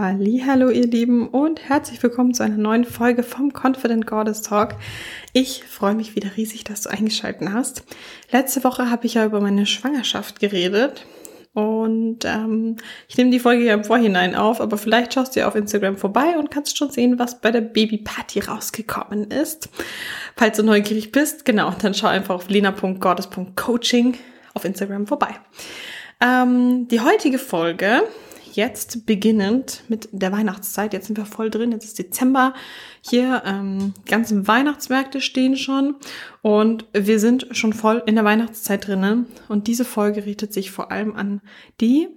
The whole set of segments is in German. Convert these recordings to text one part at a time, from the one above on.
Hallo ihr Lieben und herzlich willkommen zu einer neuen Folge vom Confident Goddess Talk. Ich freue mich wieder riesig, dass du eingeschaltet hast. Letzte Woche habe ich ja über meine Schwangerschaft geredet und ähm, ich nehme die Folge ja im Vorhinein auf, aber vielleicht schaust du ja auf Instagram vorbei und kannst schon sehen, was bei der Babyparty rausgekommen ist. Falls du neugierig bist, genau, dann schau einfach auf lena.goddess.coaching auf Instagram vorbei. Ähm, die heutige Folge jetzt beginnend mit der Weihnachtszeit. Jetzt sind wir voll drin. Jetzt ist Dezember. Hier ähm, ganzen Weihnachtsmärkte stehen schon und wir sind schon voll in der Weihnachtszeit drinnen. Und diese Folge richtet sich vor allem an die,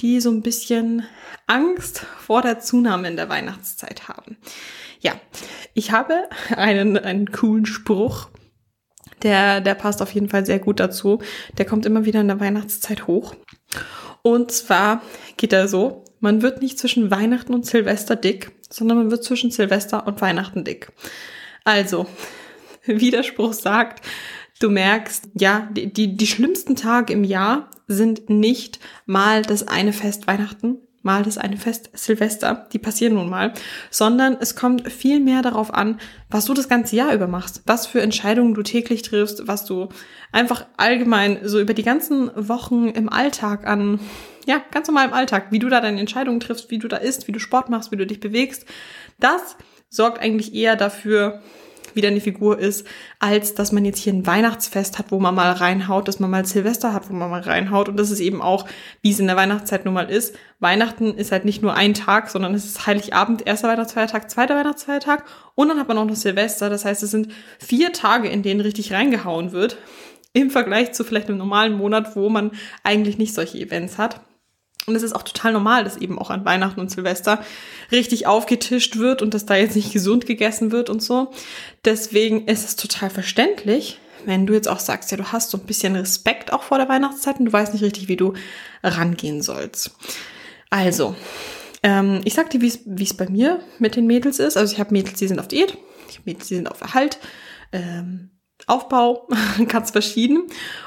die so ein bisschen Angst vor der Zunahme in der Weihnachtszeit haben. Ja, ich habe einen, einen coolen Spruch. Der, der passt auf jeden Fall sehr gut dazu. Der kommt immer wieder in der Weihnachtszeit hoch. Und zwar geht er so, man wird nicht zwischen Weihnachten und Silvester dick, sondern man wird zwischen Silvester und Weihnachten dick. Also, Widerspruch sagt, du merkst, ja, die, die, die schlimmsten Tage im Jahr sind nicht mal das eine Fest Weihnachten, mal das eine Fest Silvester, die passieren nun mal, sondern es kommt viel mehr darauf an, was du das ganze Jahr über machst, was für Entscheidungen du täglich triffst, was du einfach allgemein so über die ganzen Wochen im Alltag an, ja, ganz normal im Alltag, wie du da deine Entscheidungen triffst, wie du da isst, wie du Sport machst, wie du dich bewegst, das sorgt eigentlich eher dafür, wieder eine Figur ist, als dass man jetzt hier ein Weihnachtsfest hat, wo man mal reinhaut, dass man mal Silvester hat, wo man mal reinhaut. Und das ist eben auch, wie es in der Weihnachtszeit nun mal ist. Weihnachten ist halt nicht nur ein Tag, sondern es ist Heiligabend, erster Weihnachtsfeiertag, zweiter Weihnachtsfeiertag und dann hat man auch noch Silvester. Das heißt, es sind vier Tage, in denen richtig reingehauen wird. Im Vergleich zu vielleicht einem normalen Monat, wo man eigentlich nicht solche Events hat. Und es ist auch total normal, dass eben auch an Weihnachten und Silvester richtig aufgetischt wird und dass da jetzt nicht gesund gegessen wird und so. Deswegen ist es total verständlich, wenn du jetzt auch sagst, ja, du hast so ein bisschen Respekt auch vor der Weihnachtszeit und du weißt nicht richtig, wie du rangehen sollst. Also, ähm, ich sag dir, wie es bei mir mit den Mädels ist. Also ich habe Mädels, die sind auf Diät, ich habe Mädels, die sind auf Erhalt, ähm, Aufbau, ganz verschieden.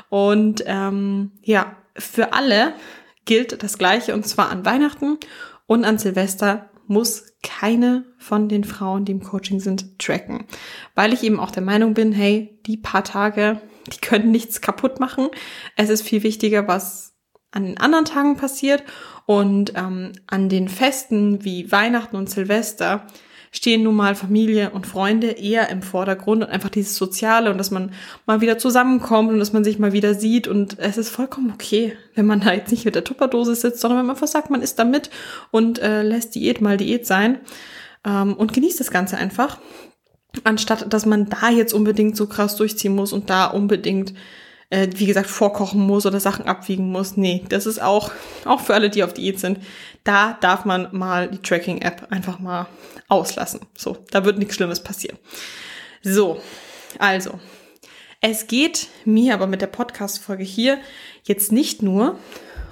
Und ähm, ja, für alle gilt das Gleiche und zwar an Weihnachten und an Silvester muss keine von den Frauen, die im Coaching sind, tracken. Weil ich eben auch der Meinung bin, hey, die paar Tage, die können nichts kaputt machen. Es ist viel wichtiger, was an den anderen Tagen passiert und ähm, an den Festen wie Weihnachten und Silvester stehen nun mal Familie und Freunde eher im Vordergrund und einfach dieses Soziale und dass man mal wieder zusammenkommt und dass man sich mal wieder sieht und es ist vollkommen okay, wenn man da jetzt nicht mit der Tupperdose sitzt, sondern wenn man einfach sagt, man ist da mit und äh, lässt Diät mal Diät sein ähm, und genießt das Ganze einfach, anstatt dass man da jetzt unbedingt so krass durchziehen muss und da unbedingt äh, wie gesagt, vorkochen muss oder Sachen abwiegen muss. Nee, das ist auch, auch für alle, die auf Diät sind. Da darf man mal die Tracking-App einfach mal auslassen. So, da wird nichts Schlimmes passieren. So, also, es geht mir aber mit der Podcast-Folge hier jetzt nicht nur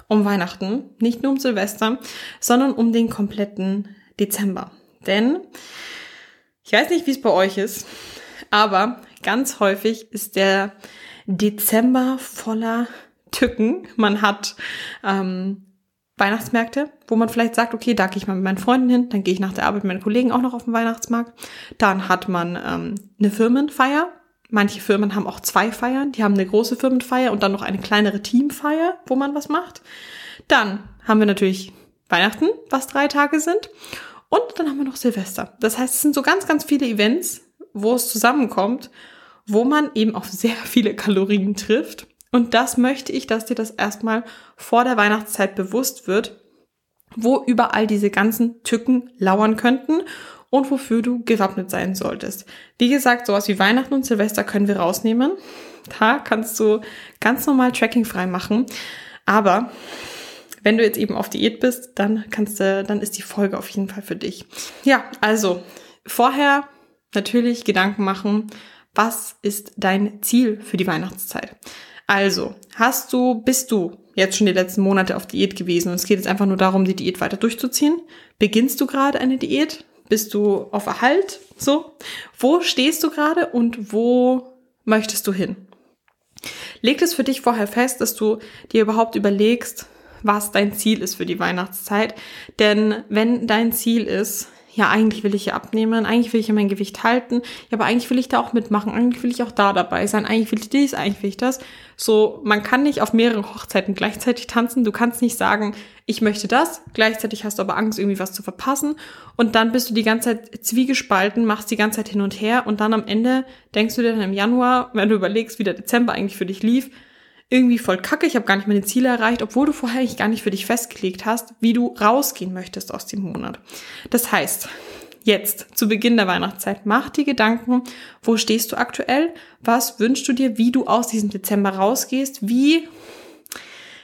um Weihnachten, nicht nur um Silvester, sondern um den kompletten Dezember. Denn ich weiß nicht, wie es bei euch ist, aber ganz häufig ist der Dezember voller Tücken. Man hat ähm, Weihnachtsmärkte, wo man vielleicht sagt, okay, da gehe ich mal mit meinen Freunden hin, dann gehe ich nach der Arbeit mit meinen Kollegen auch noch auf den Weihnachtsmarkt. Dann hat man ähm, eine Firmenfeier. Manche Firmen haben auch zwei Feiern. Die haben eine große Firmenfeier und dann noch eine kleinere Teamfeier, wo man was macht. Dann haben wir natürlich Weihnachten, was drei Tage sind. Und dann haben wir noch Silvester. Das heißt, es sind so ganz, ganz viele Events, wo es zusammenkommt, wo man eben auf sehr viele Kalorien trifft und das möchte ich, dass dir das erstmal vor der Weihnachtszeit bewusst wird, wo überall diese ganzen Tücken lauern könnten und wofür du gewappnet sein solltest. Wie gesagt, sowas wie Weihnachten und Silvester können wir rausnehmen. Da kannst du ganz normal Tracking frei machen. Aber wenn du jetzt eben auf Diät bist, dann kannst du, dann ist die Folge auf jeden Fall für dich. Ja, also vorher natürlich Gedanken machen, was ist dein Ziel für die Weihnachtszeit? Also, hast du, bist du jetzt schon die letzten Monate auf Diät gewesen und es geht jetzt einfach nur darum, die Diät weiter durchzuziehen? Beginnst du gerade eine Diät? Bist du auf Erhalt? So? Wo stehst du gerade und wo möchtest du hin? Leg es für dich vorher fest, dass du dir überhaupt überlegst, was dein Ziel ist für die Weihnachtszeit. Denn wenn dein Ziel ist, ja, eigentlich will ich ja abnehmen, eigentlich will ich ja mein Gewicht halten, ja, aber eigentlich will ich da auch mitmachen, eigentlich will ich auch da dabei sein, eigentlich will ich dies, eigentlich will ich das. So, man kann nicht auf mehreren Hochzeiten gleichzeitig tanzen. Du kannst nicht sagen, ich möchte das, gleichzeitig hast du aber Angst, irgendwie was zu verpassen und dann bist du die ganze Zeit zwiegespalten, machst die ganze Zeit hin und her und dann am Ende denkst du dir dann im Januar, wenn du überlegst, wie der Dezember eigentlich für dich lief, irgendwie voll kacke, ich habe gar nicht meine Ziele erreicht, obwohl du vorher eigentlich gar nicht für dich festgelegt hast, wie du rausgehen möchtest aus dem Monat. Das heißt, jetzt zu Beginn der Weihnachtszeit, mach dir Gedanken, wo stehst du aktuell, was wünschst du dir, wie du aus diesem Dezember rausgehst, wie,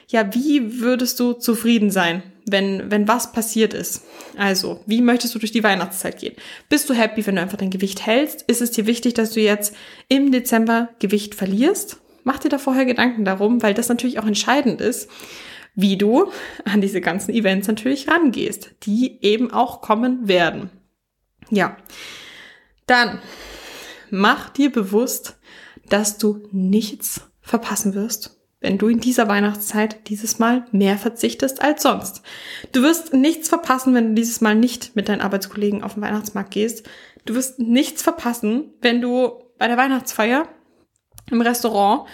ja, wie würdest du zufrieden sein, wenn, wenn was passiert ist? Also, wie möchtest du durch die Weihnachtszeit gehen? Bist du happy, wenn du einfach dein Gewicht hältst? Ist es dir wichtig, dass du jetzt im Dezember Gewicht verlierst? Mach dir da vorher Gedanken darum, weil das natürlich auch entscheidend ist, wie du an diese ganzen Events natürlich rangehst, die eben auch kommen werden. Ja. Dann mach dir bewusst, dass du nichts verpassen wirst, wenn du in dieser Weihnachtszeit dieses Mal mehr verzichtest als sonst. Du wirst nichts verpassen, wenn du dieses Mal nicht mit deinen Arbeitskollegen auf den Weihnachtsmarkt gehst. Du wirst nichts verpassen, wenn du bei der Weihnachtsfeier im Restaurant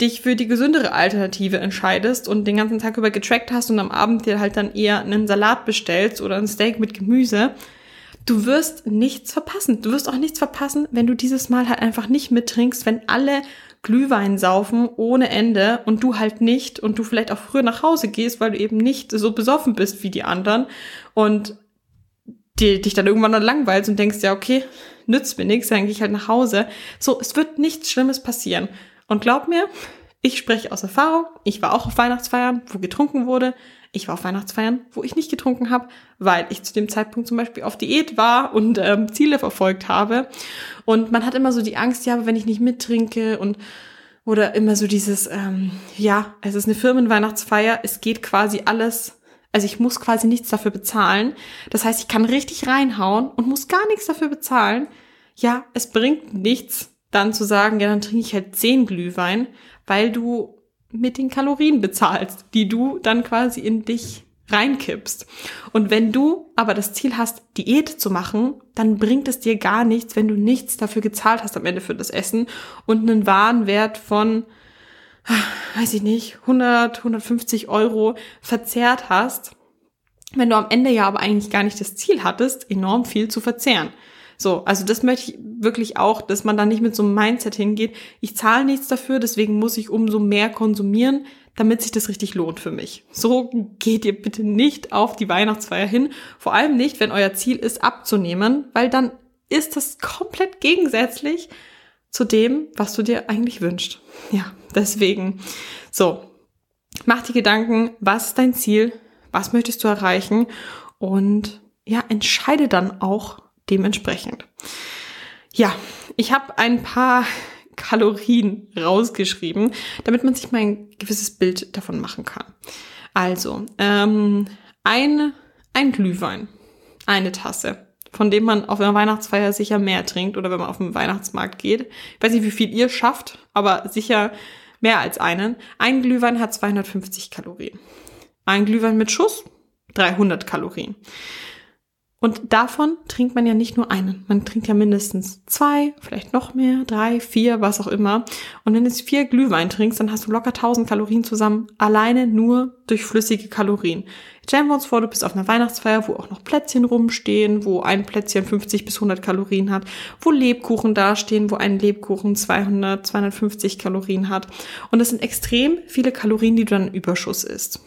dich für die gesündere Alternative entscheidest und den ganzen Tag über getrackt hast und am Abend dir halt dann eher einen Salat bestellst oder ein Steak mit Gemüse, du wirst nichts verpassen. Du wirst auch nichts verpassen, wenn du dieses Mal halt einfach nicht mittrinkst, wenn alle Glühwein saufen ohne Ende und du halt nicht und du vielleicht auch früher nach Hause gehst, weil du eben nicht so besoffen bist wie die anderen und die, dich dann irgendwann dann langweilst und denkst, ja, okay, nützt mir nichts, dann gehe ich halt nach Hause. So, es wird nichts Schlimmes passieren. Und glaub mir, ich spreche aus Erfahrung. Ich war auch auf Weihnachtsfeiern, wo getrunken wurde. Ich war auf Weihnachtsfeiern, wo ich nicht getrunken habe, weil ich zu dem Zeitpunkt zum Beispiel auf Diät war und ähm, Ziele verfolgt habe. Und man hat immer so die Angst, ja, wenn ich nicht mittrinke und oder immer so dieses, ähm, ja, es ist eine Firmenweihnachtsfeier, es geht quasi alles, also ich muss quasi nichts dafür bezahlen. Das heißt, ich kann richtig reinhauen und muss gar nichts dafür bezahlen. Ja, es bringt nichts, dann zu sagen, ja, dann trinke ich halt zehn Glühwein, weil du mit den Kalorien bezahlst, die du dann quasi in dich reinkippst. Und wenn du aber das Ziel hast, Diät zu machen, dann bringt es dir gar nichts, wenn du nichts dafür gezahlt hast am Ende für das Essen und einen Warenwert von, weiß ich nicht, 100, 150 Euro verzehrt hast, wenn du am Ende ja aber eigentlich gar nicht das Ziel hattest, enorm viel zu verzehren. So, also das möchte ich wirklich auch, dass man da nicht mit so einem Mindset hingeht. Ich zahle nichts dafür, deswegen muss ich umso mehr konsumieren, damit sich das richtig lohnt für mich. So geht ihr bitte nicht auf die Weihnachtsfeier hin. Vor allem nicht, wenn euer Ziel ist, abzunehmen, weil dann ist das komplett gegensätzlich zu dem, was du dir eigentlich wünschst. Ja, deswegen. So, mach dir Gedanken, was ist dein Ziel? Was möchtest du erreichen? Und ja, entscheide dann auch dementsprechend. Ja, ich habe ein paar Kalorien rausgeschrieben, damit man sich mal ein gewisses Bild davon machen kann. Also, ähm, ein, ein Glühwein, eine Tasse, von dem man auf einer Weihnachtsfeier sicher mehr trinkt oder wenn man auf den Weihnachtsmarkt geht. Ich weiß nicht, wie viel ihr schafft, aber sicher mehr als einen. Ein Glühwein hat 250 Kalorien. Ein Glühwein mit Schuss 300 Kalorien. Und davon trinkt man ja nicht nur einen. Man trinkt ja mindestens zwei, vielleicht noch mehr, drei, vier, was auch immer. Und wenn du vier Glühwein trinkst, dann hast du locker 1000 Kalorien zusammen, alleine nur durch flüssige Kalorien. Stellen wir uns vor, du bist auf einer Weihnachtsfeier, wo auch noch Plätzchen rumstehen, wo ein Plätzchen 50 bis 100 Kalorien hat, wo Lebkuchen dastehen, wo ein Lebkuchen 200, 250 Kalorien hat. Und das sind extrem viele Kalorien, die du dann Überschuss isst.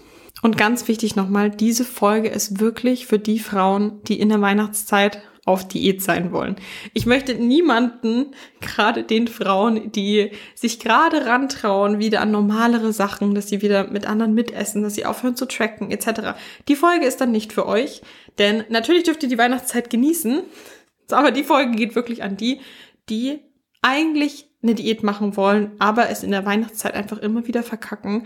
Und ganz wichtig nochmal, diese Folge ist wirklich für die Frauen, die in der Weihnachtszeit auf Diät sein wollen. Ich möchte niemanden, gerade den Frauen, die sich gerade rantrauen, wieder an normalere Sachen, dass sie wieder mit anderen mitessen, dass sie aufhören zu tracken, etc. Die Folge ist dann nicht für euch, denn natürlich dürft ihr die Weihnachtszeit genießen, aber die Folge geht wirklich an die, die eigentlich eine Diät machen wollen, aber es in der Weihnachtszeit einfach immer wieder verkacken,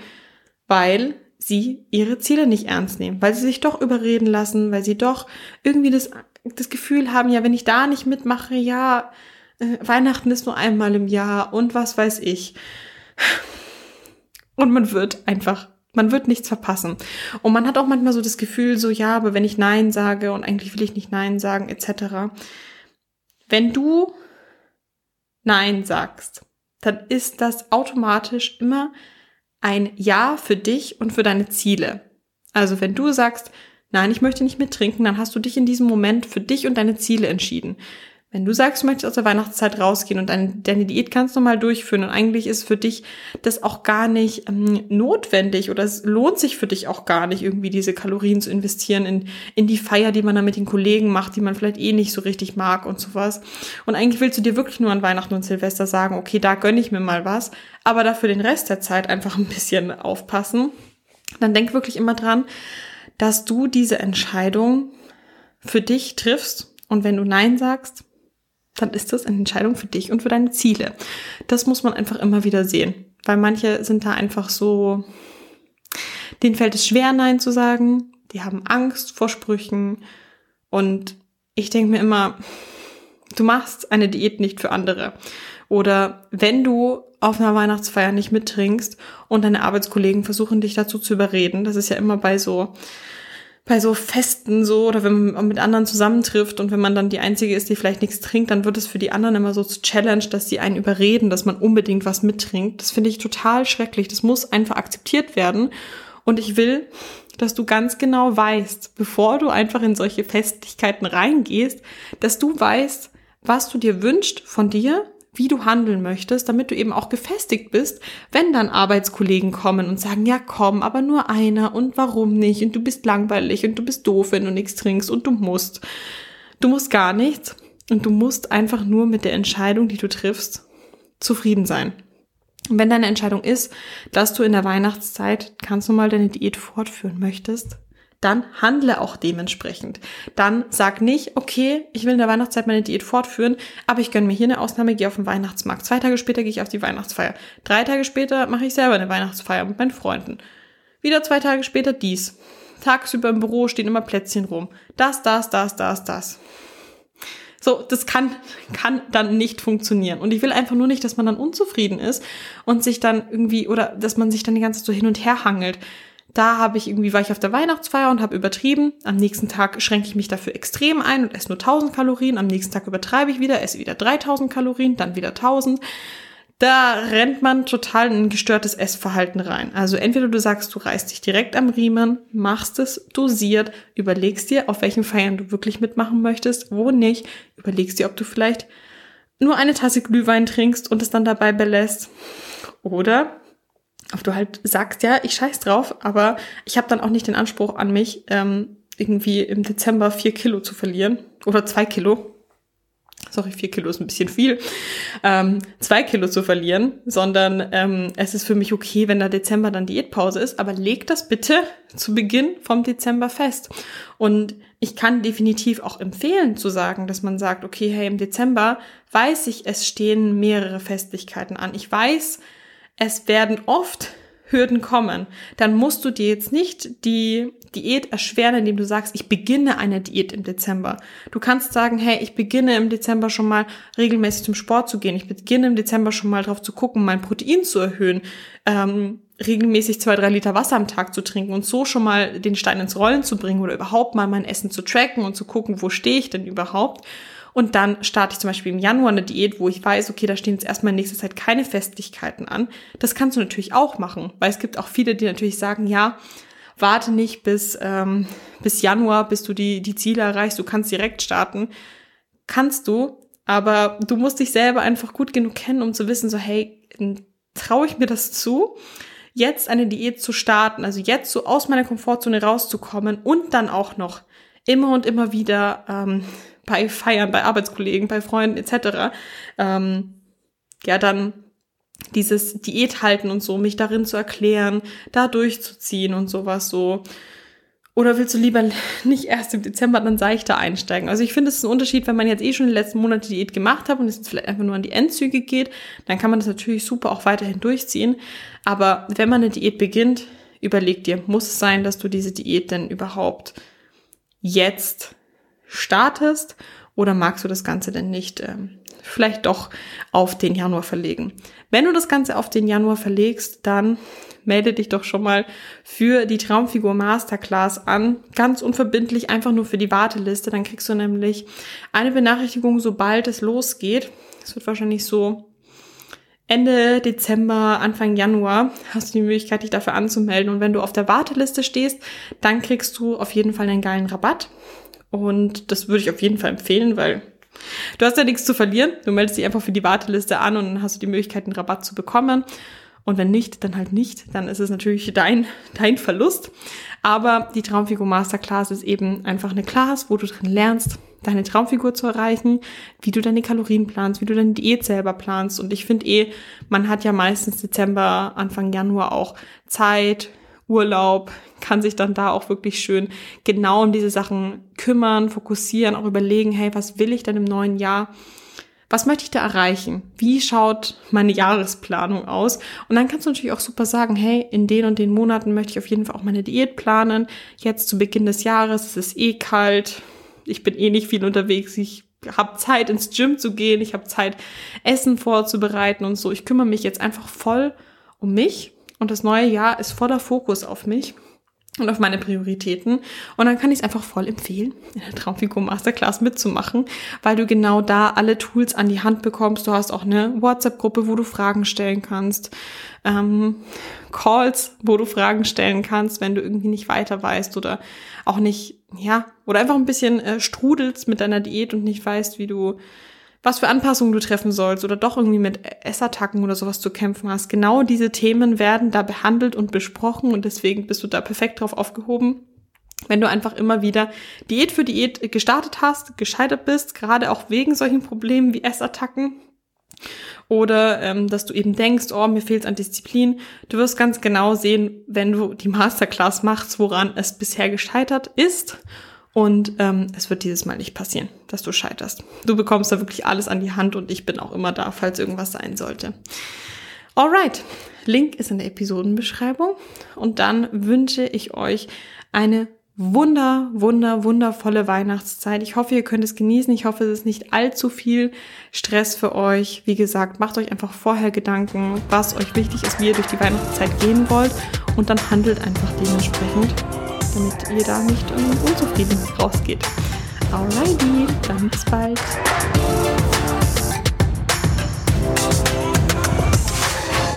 weil sie ihre Ziele nicht ernst nehmen, weil sie sich doch überreden lassen, weil sie doch irgendwie das, das Gefühl haben, ja, wenn ich da nicht mitmache, ja, äh, Weihnachten ist nur einmal im Jahr und was weiß ich. Und man wird einfach Man wird nichts verpassen. Und man hat auch manchmal so das Gefühl, so ja, aber wenn ich Nein sage und eigentlich will ich nicht Nein sagen, etc. Wenn du Nein sagst, dann ist das automatisch immer ein Ja für dich und für deine Ziele. Also wenn du sagst, nein, ich möchte nicht mittrinken, dann hast du dich in diesem Moment für dich und deine Ziele entschieden. Wenn du sagst, du möchtest aus der Weihnachtszeit rausgehen und deine, deine Diät ganz normal durchführen und eigentlich ist für dich das auch gar nicht ähm, notwendig oder es lohnt sich für dich auch gar nicht, irgendwie diese Kalorien zu investieren in, in die Feier, die man dann mit den Kollegen macht, die man vielleicht eh nicht so richtig mag und sowas. Und eigentlich willst du dir wirklich nur an Weihnachten und Silvester sagen, okay, da gönne ich mir mal was, aber dafür den Rest der Zeit einfach ein bisschen aufpassen. Dann denk wirklich immer dran, dass du diese Entscheidung für dich triffst und wenn du Nein sagst, dann ist das eine Entscheidung für dich und für deine Ziele. Das muss man einfach immer wieder sehen, weil manche sind da einfach so, denen fällt es schwer, Nein zu sagen, die haben Angst vor Sprüchen und ich denke mir immer, du machst eine Diät nicht für andere. Oder wenn du auf einer Weihnachtsfeier nicht mittrinkst und deine Arbeitskollegen versuchen dich dazu zu überreden, das ist ja immer bei so bei so Festen so oder wenn man mit anderen zusammentrifft und wenn man dann die Einzige ist, die vielleicht nichts trinkt, dann wird es für die anderen immer so zu Challenge, dass sie einen überreden, dass man unbedingt was mittrinkt. Das finde ich total schrecklich. Das muss einfach akzeptiert werden. Und ich will, dass du ganz genau weißt, bevor du einfach in solche Festlichkeiten reingehst, dass du weißt, was du dir wünschst von dir, wie du handeln möchtest, damit du eben auch gefestigt bist, wenn dann Arbeitskollegen kommen und sagen, ja komm, aber nur einer und warum nicht und du bist langweilig und du bist doof, wenn du nichts trinkst und du musst. Du musst gar nichts und du musst einfach nur mit der Entscheidung, die du triffst, zufrieden sein. Und wenn deine Entscheidung ist, dass du in der Weihnachtszeit ganz normal deine Diät fortführen möchtest, dann handle auch dementsprechend. Dann sag nicht, okay, ich will in der Weihnachtszeit meine Diät fortführen, aber ich gönne mir hier eine Ausnahme, gehe auf den Weihnachtsmarkt. Zwei Tage später gehe ich auf die Weihnachtsfeier. Drei Tage später mache ich selber eine Weihnachtsfeier mit meinen Freunden. Wieder zwei Tage später dies. Tagsüber im Büro stehen immer Plätzchen rum. Das, das, das, das, das. So, das kann, kann dann nicht funktionieren. Und ich will einfach nur nicht, dass man dann unzufrieden ist und sich dann irgendwie, oder dass man sich dann die ganze Zeit so hin und her hangelt. Da habe ich irgendwie, war ich auf der Weihnachtsfeier und habe übertrieben. Am nächsten Tag schränke ich mich dafür extrem ein und esse nur 1000 Kalorien. Am nächsten Tag übertreibe ich wieder, esse wieder 3000 Kalorien, dann wieder 1000. Da rennt man total in ein gestörtes Essverhalten rein. Also entweder du sagst, du reißt dich direkt am Riemen, machst es dosiert, überlegst dir, auf welchen Feiern du wirklich mitmachen möchtest, wo nicht, überlegst dir, ob du vielleicht nur eine Tasse Glühwein trinkst und es dann dabei belässt. Oder ob du halt sagst, ja, ich scheiß drauf, aber ich habe dann auch nicht den Anspruch an mich, ähm, irgendwie im Dezember vier Kilo zu verlieren oder zwei Kilo. Sorry, vier Kilo ist ein bisschen viel, ähm, zwei Kilo zu verlieren, sondern ähm, es ist für mich okay, wenn der Dezember dann Diätpause ist, aber leg das bitte zu Beginn vom Dezember fest. Und ich kann definitiv auch empfehlen zu sagen, dass man sagt, okay, hey, im Dezember weiß ich, es stehen mehrere Festlichkeiten an. Ich weiß, es werden oft Hürden kommen, dann musst du dir jetzt nicht die Diät erschweren, indem du sagst, ich beginne eine Diät im Dezember. Du kannst sagen, hey, ich beginne im Dezember schon mal regelmäßig zum Sport zu gehen. Ich beginne im Dezember schon mal drauf zu gucken, mein Protein zu erhöhen, ähm, regelmäßig zwei, drei Liter Wasser am Tag zu trinken und so schon mal den Stein ins Rollen zu bringen oder überhaupt mal mein Essen zu tracken und zu gucken, wo stehe ich denn überhaupt. Und dann starte ich zum Beispiel im Januar eine Diät, wo ich weiß, okay, da stehen jetzt erstmal in nächster Zeit keine Festlichkeiten an. Das kannst du natürlich auch machen, weil es gibt auch viele, die natürlich sagen, ja, warte nicht bis, ähm, bis Januar, bis du die, die Ziele erreichst, du kannst direkt starten. Kannst du, aber du musst dich selber einfach gut genug kennen, um zu wissen, so, hey, traue ich mir das zu? jetzt eine Diät zu starten, also jetzt so aus meiner Komfortzone rauszukommen und dann auch noch immer und immer wieder ähm, bei Feiern, bei Arbeitskollegen, bei Freunden etc. Ähm, ja, dann dieses Diät halten und so, mich darin zu erklären, da durchzuziehen und sowas so. Oder willst du lieber nicht erst im Dezember dann seichter einsteigen? Also ich finde, es ist ein Unterschied, wenn man jetzt eh schon die letzten Monate Diät gemacht hat und es jetzt vielleicht einfach nur an die Endzüge geht, dann kann man das natürlich super auch weiterhin durchziehen. Aber wenn man eine Diät beginnt, überleg dir, muss es sein, dass du diese Diät denn überhaupt jetzt startest oder magst du das Ganze denn nicht ähm, vielleicht doch auf den Januar verlegen? Wenn du das Ganze auf den Januar verlegst, dann melde dich doch schon mal für die Traumfigur Masterclass an. Ganz unverbindlich, einfach nur für die Warteliste. Dann kriegst du nämlich eine Benachrichtigung, sobald es losgeht. Es wird wahrscheinlich so Ende Dezember, Anfang Januar hast du die Möglichkeit, dich dafür anzumelden. Und wenn du auf der Warteliste stehst, dann kriegst du auf jeden Fall einen geilen Rabatt. Und das würde ich auf jeden Fall empfehlen, weil du hast ja nichts zu verlieren. Du meldest dich einfach für die Warteliste an und dann hast du die Möglichkeit, einen Rabatt zu bekommen. Und wenn nicht, dann halt nicht. Dann ist es natürlich dein, dein Verlust. Aber die Traumfigur Masterclass ist eben einfach eine Class, wo du drin lernst, deine Traumfigur zu erreichen, wie du deine Kalorien planst, wie du deine Diät selber planst. Und ich finde eh, man hat ja meistens Dezember, Anfang Januar auch Zeit, Urlaub, kann sich dann da auch wirklich schön genau um diese Sachen kümmern, fokussieren, auch überlegen, hey, was will ich denn im neuen Jahr? Was möchte ich da erreichen? Wie schaut meine Jahresplanung aus? Und dann kannst du natürlich auch super sagen, hey, in den und den Monaten möchte ich auf jeden Fall auch meine Diät planen. Jetzt zu Beginn des Jahres, es ist eh kalt, ich bin eh nicht viel unterwegs, ich habe Zeit ins Gym zu gehen, ich habe Zeit Essen vorzubereiten und so. Ich kümmere mich jetzt einfach voll um mich und das neue Jahr ist voller Fokus auf mich und auf meine Prioritäten. Und dann kann ich es einfach voll empfehlen, in der Traumfigur Masterclass mitzumachen, weil du genau da alle Tools an die Hand bekommst. Du hast auch eine WhatsApp-Gruppe, wo du Fragen stellen kannst, ähm, Calls, wo du Fragen stellen kannst, wenn du irgendwie nicht weiter weißt oder auch nicht, ja, oder einfach ein bisschen äh, strudelst mit deiner Diät und nicht weißt, wie du was für Anpassungen du treffen sollst oder doch irgendwie mit Essattacken oder sowas zu kämpfen hast. Genau diese Themen werden da behandelt und besprochen und deswegen bist du da perfekt drauf aufgehoben. Wenn du einfach immer wieder Diät für Diät gestartet hast, gescheitert bist, gerade auch wegen solchen Problemen wie Essattacken oder ähm, dass du eben denkst, oh, mir fehlt an Disziplin. Du wirst ganz genau sehen, wenn du die Masterclass machst, woran es bisher gescheitert ist und ähm, es wird dieses Mal nicht passieren, dass du scheiterst. Du bekommst da wirklich alles an die Hand und ich bin auch immer da, falls irgendwas sein sollte. Alright, Link ist in der Episodenbeschreibung. Und dann wünsche ich euch eine wunder, wunder, wundervolle Weihnachtszeit. Ich hoffe, ihr könnt es genießen. Ich hoffe, es ist nicht allzu viel Stress für euch. Wie gesagt, macht euch einfach vorher Gedanken, was euch wichtig ist, wie ihr durch die Weihnachtszeit gehen wollt und dann handelt einfach dementsprechend damit ihr da nicht unzufrieden rausgeht. Alrighty, dann bis bald.